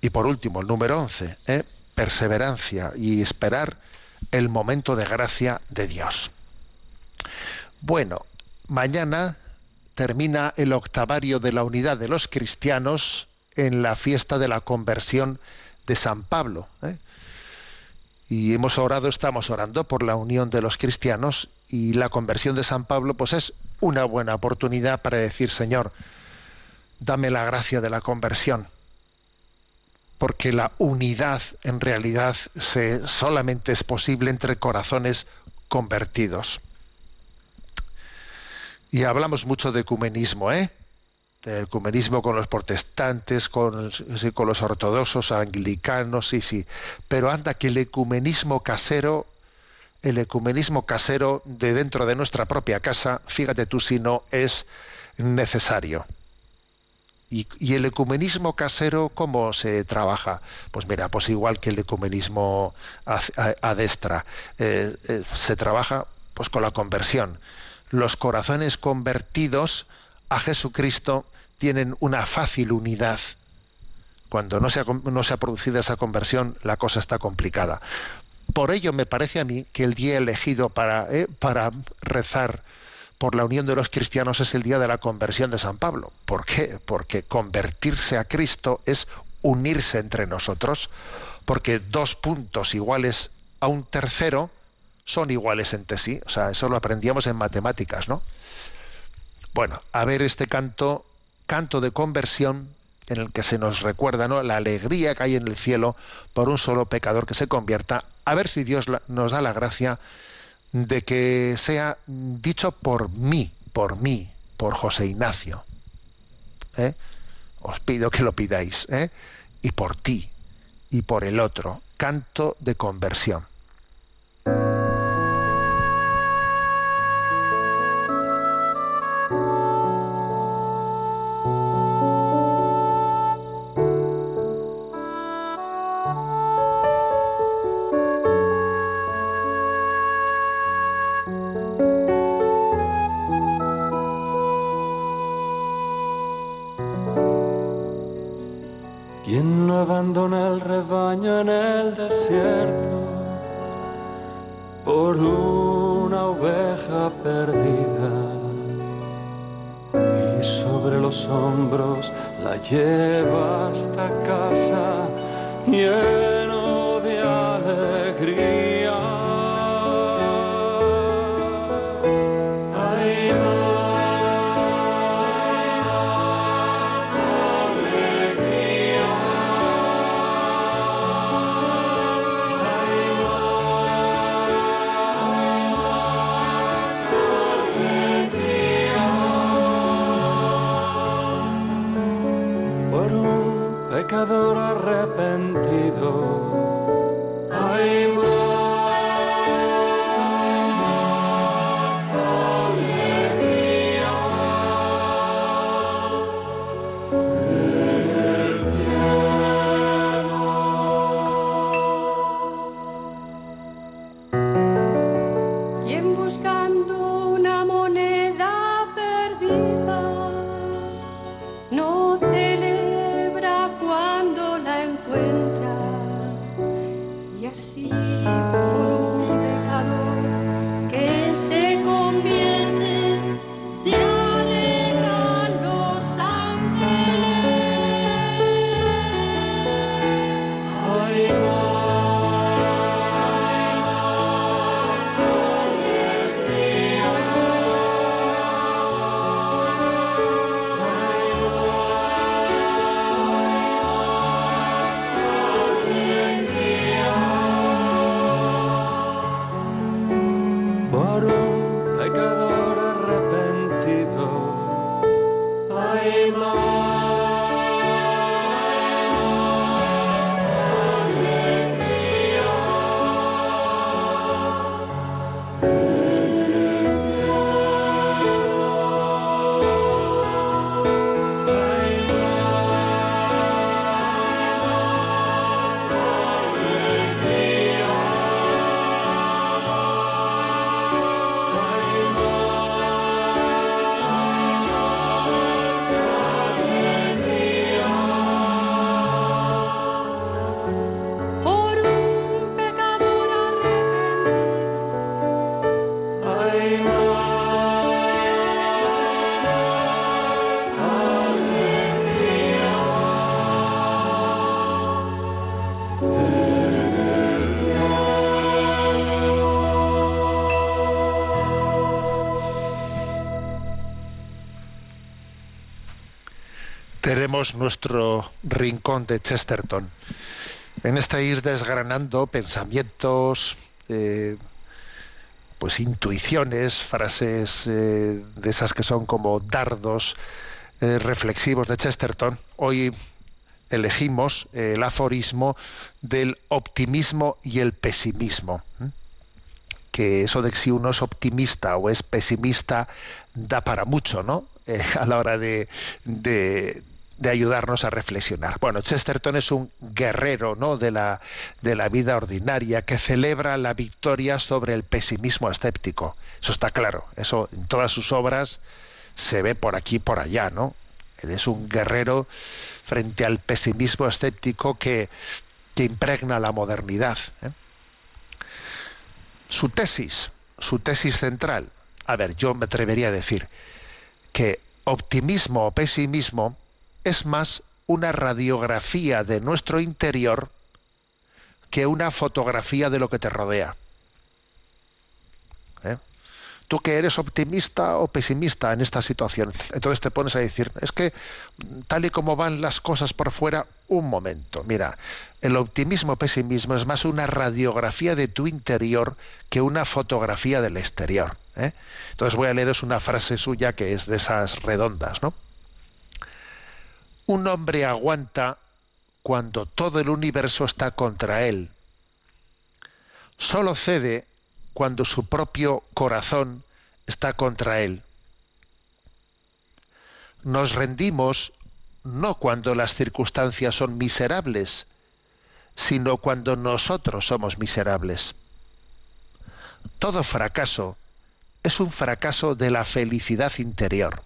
y por último, el número 11, ¿eh? perseverancia y esperar el momento de gracia de Dios. Bueno, mañana termina el octavario de la unidad de los cristianos en la fiesta de la conversión de San Pablo. ¿eh? Y hemos orado, estamos orando por la unión de los cristianos y la conversión de San Pablo, pues es una buena oportunidad para decir, Señor, dame la gracia de la conversión, porque la unidad en realidad se, solamente es posible entre corazones convertidos. Y hablamos mucho de ecumenismo, ¿eh? Del ecumenismo con los protestantes, con, sí, con los ortodoxos, anglicanos, sí, sí. Pero anda que el ecumenismo casero, el ecumenismo casero de dentro de nuestra propia casa, fíjate tú si no es necesario. Y, el ecumenismo casero, ¿cómo se trabaja? Pues mira, pues igual que el ecumenismo a destra, eh, eh, se trabaja pues con la conversión. Los corazones convertidos a Jesucristo tienen una fácil unidad. Cuando no se ha, producido esa conversión, la cosa está complicada. Por ello me parece a mí que el día elegido para, eh, para rezar por la unión de los cristianos es el día de la conversión de San Pablo. ¿Por qué? Porque convertirse a Cristo es unirse entre nosotros, porque dos puntos iguales a un tercero son iguales entre sí. O sea, eso lo aprendíamos en matemáticas, ¿no? Bueno, a ver este canto, canto de conversión, en el que se nos recuerda ¿no? la alegría que hay en el cielo por un solo pecador que se convierta, a ver si Dios nos da la gracia de que sea dicho por mí, por mí, por José Ignacio. ¿Eh? Os pido que lo pidáis, ¿eh? y por ti, y por el otro, canto de conversión. Lleva hasta casa lleno nuestro rincón de Chesterton. En este ir desgranando pensamientos, eh, pues intuiciones, frases eh, de esas que son como dardos eh, reflexivos de Chesterton, hoy elegimos el aforismo del optimismo y el pesimismo. Que eso de si uno es optimista o es pesimista da para mucho, ¿no? A la hora de, de ayudarnos a reflexionar. Bueno, Chesterton es un guerrero ¿no? de, la, de la vida ordinaria que celebra la victoria sobre el pesimismo escéptico. Eso está claro. Eso en todas sus obras se ve por aquí y por allá, ¿no? Él es un guerrero frente al pesimismo escéptico que, que impregna la modernidad. ¿eh? Su tesis, su tesis central, a ver, yo me atrevería a decir que optimismo o pesimismo es más una radiografía de nuestro interior que una fotografía de lo que te rodea. ¿Eh? Tú que eres optimista o pesimista en esta situación, entonces te pones a decir, es que tal y como van las cosas por fuera, un momento, mira, el optimismo o pesimismo es más una radiografía de tu interior que una fotografía del exterior. ¿eh? Entonces voy a leeros una frase suya que es de esas redondas, ¿no? Un hombre aguanta cuando todo el universo está contra él. Solo cede cuando su propio corazón está contra él. Nos rendimos no cuando las circunstancias son miserables, sino cuando nosotros somos miserables. Todo fracaso es un fracaso de la felicidad interior.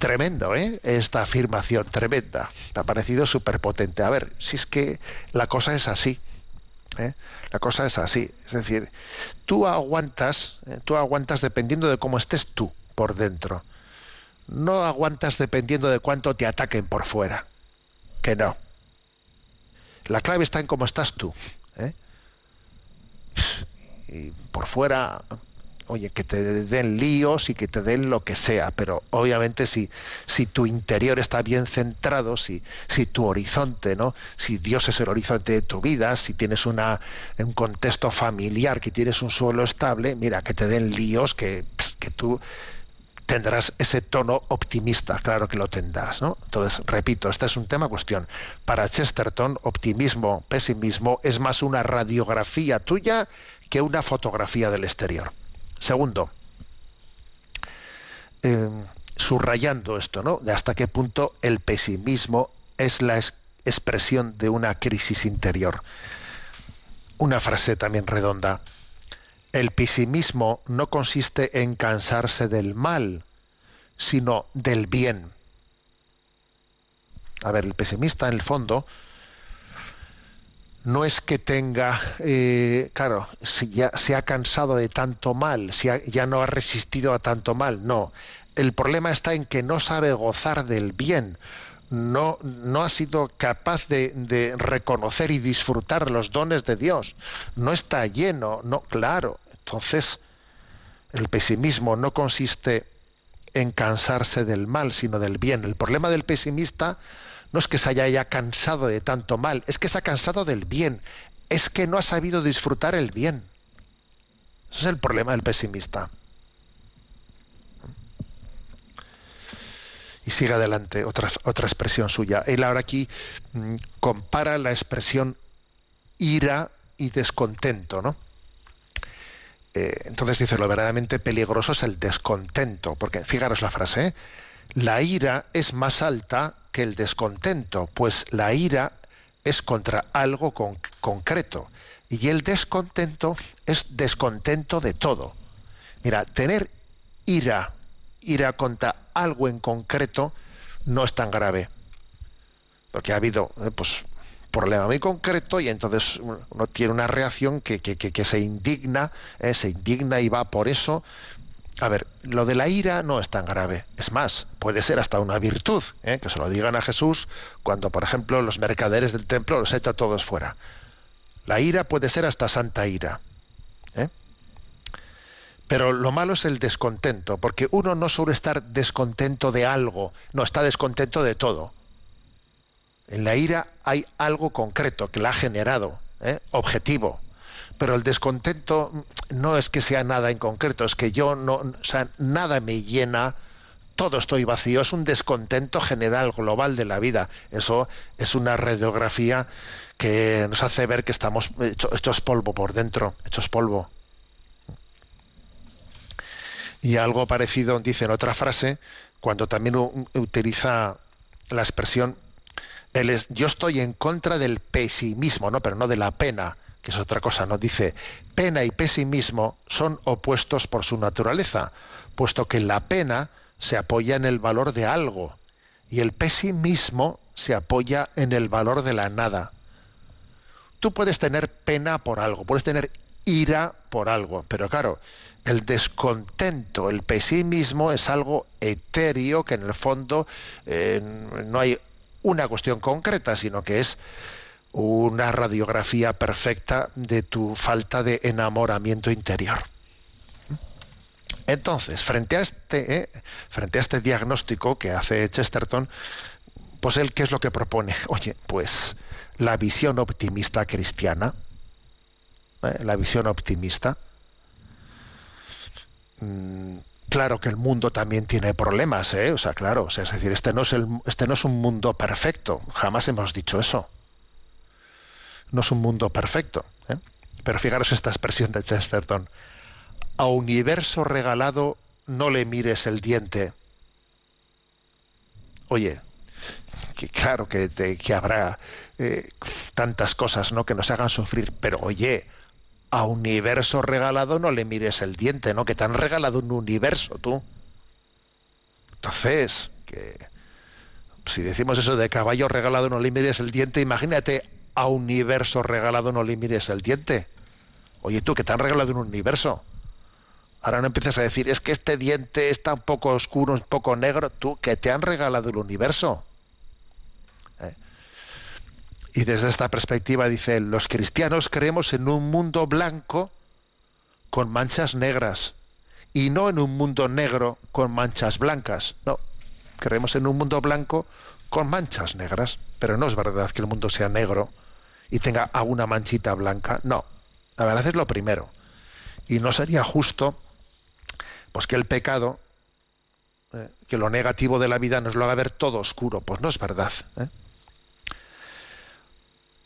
Tremendo, ¿eh? Esta afirmación, tremenda. Me ha parecido súper potente. A ver, si es que la cosa es así. ¿eh? La cosa es así. Es decir, tú aguantas, ¿eh? tú aguantas dependiendo de cómo estés tú por dentro. No aguantas dependiendo de cuánto te ataquen por fuera. Que no. La clave está en cómo estás tú. ¿eh? Y por fuera, oye, que te den líos y que te den lo que sea, pero obviamente si, si tu interior está bien centrado, si, si tu horizonte, ¿no? Si Dios es el horizonte de tu vida, si tienes una, un contexto familiar, que tienes un suelo estable, mira, que te den líos, que, que tú tendrás ese tono optimista, claro que lo tendrás, ¿no? Entonces, repito, este es un tema cuestión. Para Chesterton, optimismo, pesimismo es más una radiografía tuya que una fotografía del exterior. Segundo, eh, subrayando esto, ¿no? De hasta qué punto el pesimismo es la es- expresión de una crisis interior. Una frase también redonda. El pesimismo no consiste en cansarse del mal, sino del bien. A ver, el pesimista en el fondo no es que tenga, eh, claro, si ya se ha cansado de tanto mal, si ha- ya no ha resistido a tanto mal, no. El problema está en que no sabe gozar del bien, no, no ha sido capaz de, de reconocer y disfrutar los dones de Dios, no está lleno, no, claro. Entonces, el pesimismo no consiste en cansarse del mal, sino del bien. El problema del pesimista no es que se haya ya cansado de tanto mal, es que se ha cansado del bien, es que no ha sabido disfrutar el bien. Ese es el problema del pesimista. Y sigue adelante otra, otra expresión suya. Él ahora aquí mm, compara la expresión ira y descontento, ¿no? Eh, entonces dice, lo verdaderamente peligroso es el descontento, porque fijaros la frase, ¿eh? la ira es más alta que el descontento, pues la ira es contra algo con- concreto y el descontento es descontento de todo. Mira, tener ira, ira contra algo en concreto no es tan grave, porque ha habido eh, pues problema muy concreto y entonces uno tiene una reacción que, que- que- que se indigna, eh, se indigna y va por eso. A ver, lo de la ira no es tan grave. Es más, puede ser hasta una virtud, eh, que se lo digan a Jesús cuando, por ejemplo, los mercaderes del templo los echa todos fuera. La ira puede ser hasta santa ira. ¿eh? Pero lo malo es el descontento, porque uno no suele estar descontento de algo, no, está descontento de todo. En la ira hay algo concreto que la ha generado, ¿eh? objetivo. Pero el descontento no es que sea nada en concreto, es que yo no, o sea, nada me llena, todo estoy vacío, es un descontento general, global de la vida. Eso es una radiografía que nos hace ver que estamos hechos polvo por dentro, hechos polvo. Y algo parecido dice en otra frase, cuando también utiliza la expresión, yo estoy en contra del pesimismo, ¿no? pero no de la pena, que es otra cosa, ¿no? Dice, pena y pesimismo son opuestos por su naturaleza, puesto que la pena se apoya en el valor de algo y el pesimismo se apoya en el valor de la nada. Tú puedes tener pena por algo, puedes tener ira por algo, pero claro, el descontento, el pesimismo es algo etéreo que en el fondo eh, no hay una cuestión concreta, sino que es una radiografía perfecta de tu falta de enamoramiento interior. Entonces, frente a este, eh, frente a este diagnóstico que hace Chesterton, pues él qué es lo que propone? Oye, pues la visión optimista cristiana, ¿eh? la visión optimista, Mm, claro que el mundo también tiene problemas, ¿eh? O sea, claro, o sea, es decir, este no es, el, este no es un mundo perfecto, jamás hemos dicho eso. No es un mundo perfecto. ¿eh? Pero fijaros esta expresión de Chesterton. A universo regalado no le mires el diente. Oye, que claro que, que habrá eh, tantas cosas ¿no? que nos hagan sufrir, pero oye, a universo regalado no le mires el diente, ¿no? Que te han regalado un universo tú. Entonces, que si decimos eso de caballo regalado no le mires el diente, imagínate a universo regalado no le mires el diente. Oye tú, que te han regalado un universo. Ahora no empieces a decir, es que este diente está un poco oscuro, un poco negro. Tú, que te han regalado el universo. Y desde esta perspectiva dice, los cristianos creemos en un mundo blanco con manchas negras y no en un mundo negro con manchas blancas. No, creemos en un mundo blanco con manchas negras, pero no es verdad que el mundo sea negro y tenga una manchita blanca. No, la verdad es lo primero. Y no sería justo pues que el pecado, eh, que lo negativo de la vida nos lo haga ver todo oscuro. Pues no es verdad. ¿eh?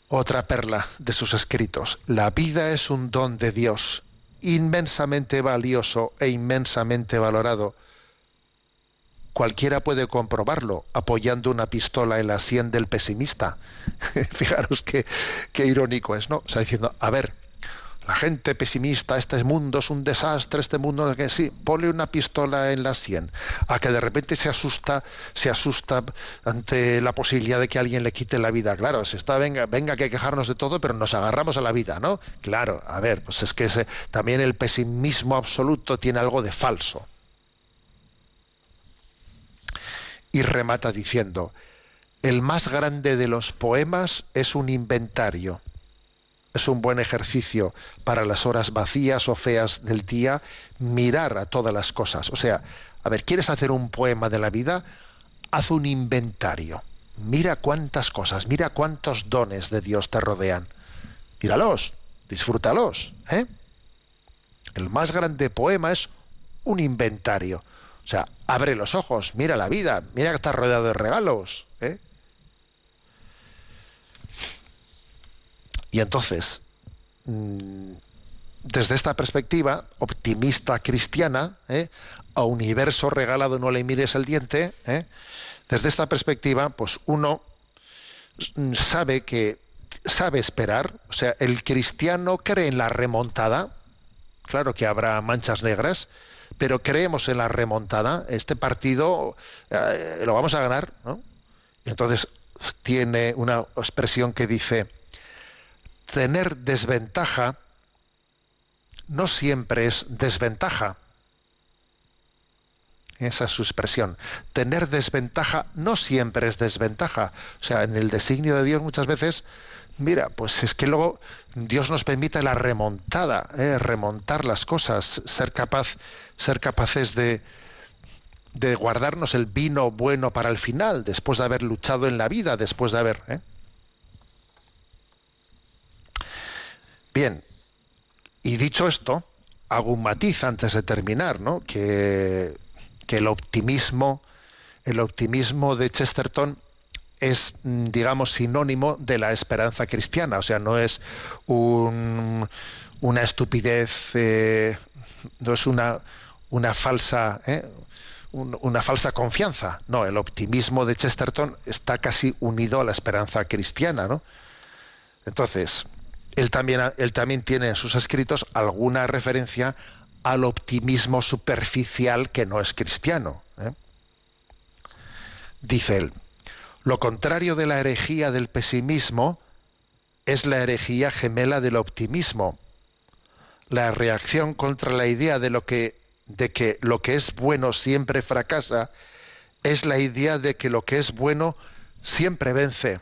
Otra perla de sus escritos. La vida es un don de Dios, inmensamente valioso e inmensamente valorado. Cualquiera puede comprobarlo apoyando una pistola en la sien del pesimista. Fijaros qué, qué irónico es, ¿no? O sea, diciendo, a ver, la gente pesimista, este mundo es un desastre, este mundo es que sí, pone una pistola en la sien, a que de repente se asusta, se asusta ante la posibilidad de que alguien le quite la vida. Claro, se está venga, venga que quejarnos de todo, pero nos agarramos a la vida, ¿no? Claro, a ver, pues es que también el pesimismo absoluto tiene algo de falso. Y remata diciendo, el más grande de los poemas es un inventario es un buen ejercicio para las horas vacías o feas del día mirar a todas las cosas. O sea, a ver, ¿quieres hacer un poema de la vida? Haz un inventario. Mira cuántas cosas, mira cuántos dones de Dios te rodean. Míralos, disfrútalos. ¿eh? El más grande poema es un inventario. O sea, abre los ojos, mira la vida, mira que estás rodeado de regalos. ¿eh? Y entonces, mm, desde esta perspectiva optimista cristiana, ¿eh? a universo regalado no le mires el diente, ¿eh? desde esta perspectiva, pues uno sabe que sabe esperar, o sea, el cristiano cree en la remontada, claro que habrá manchas negras, pero creemos en la remontada, este partido eh, lo vamos a ganar, ¿no? Entonces tiene una expresión que dice, tener desventaja no siempre es desventaja. Esa es su expresión. Tener desventaja no siempre es desventaja. O sea, en el designio de Dios muchas veces mira, pues es que luego Dios nos permite la remontada, ¿eh? remontar las cosas, ser capaz, ser capaces de, de guardarnos el vino bueno para el final, después de haber luchado en la vida, después de haber. ¿eh? Bien, y dicho esto, hago un matiz antes de terminar, ¿no? Que, que el optimismo, el optimismo de Chesterton es, mm, digamos, sinónimo de la esperanza cristiana. O sea, no es un- una estupidez, eh, no es una, una falsa, ¿eh? un- una falsa confianza. No, el optimismo de Chesterton está casi unido a la esperanza cristiana, ¿no? Entonces, él también, él también tiene en sus escritos alguna referencia al optimismo superficial que no es cristiano. ¿eh? Dice él, lo contrario de la herejía del pesimismo es la herejía gemela del optimismo. La reacción contra la idea de lo que de que lo que es bueno siempre fracasa es la idea de que lo que es bueno siempre vence.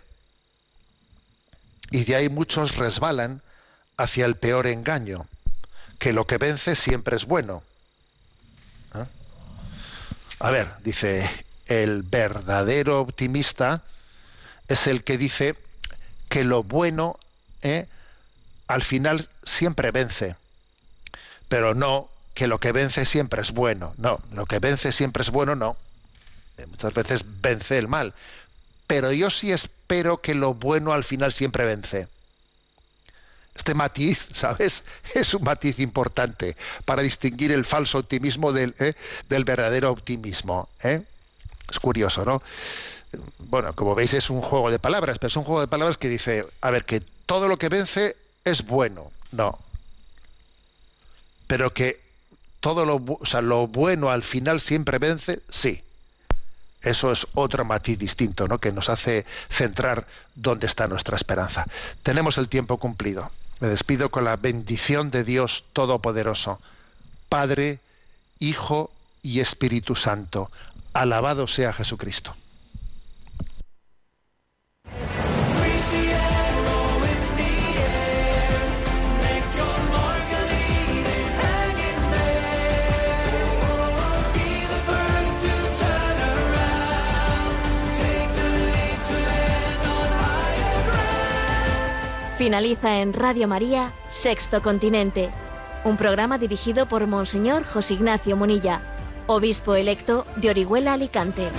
Y de ahí muchos resbalan hacia el peor engaño, que lo que vence siempre es bueno. ¿Ah? A ver, dice, el verdadero optimista es el que dice que lo bueno ¿eh? al final siempre vence, pero no que lo que vence siempre es bueno. No, lo que vence siempre es bueno, no. Eh, Muchas veces vence el mal, pero yo sí espero que lo bueno al final siempre vence. Este matiz, ¿sabes? Es un matiz importante para distinguir el falso optimismo del, ¿eh? del verdadero optimismo. ¿eh? Es curioso, ¿no? Bueno, como veis es un juego de palabras, pero es un juego de palabras que dice, a ver, que todo lo que vence es bueno. No. Pero que todo lo, o sea, lo bueno al final siempre vence, sí. Eso es otro matiz distinto, ¿no? Que nos hace centrar dónde está nuestra esperanza. Tenemos el tiempo cumplido. Me despido con la bendición de Dios Todopoderoso, Padre, Hijo y Espíritu Santo. Alabado sea Jesucristo. Finaliza en Radio María, Sexto Continente, un programa dirigido por Monseñor José Ignacio Munilla, obispo electo de Orihuela Alicante.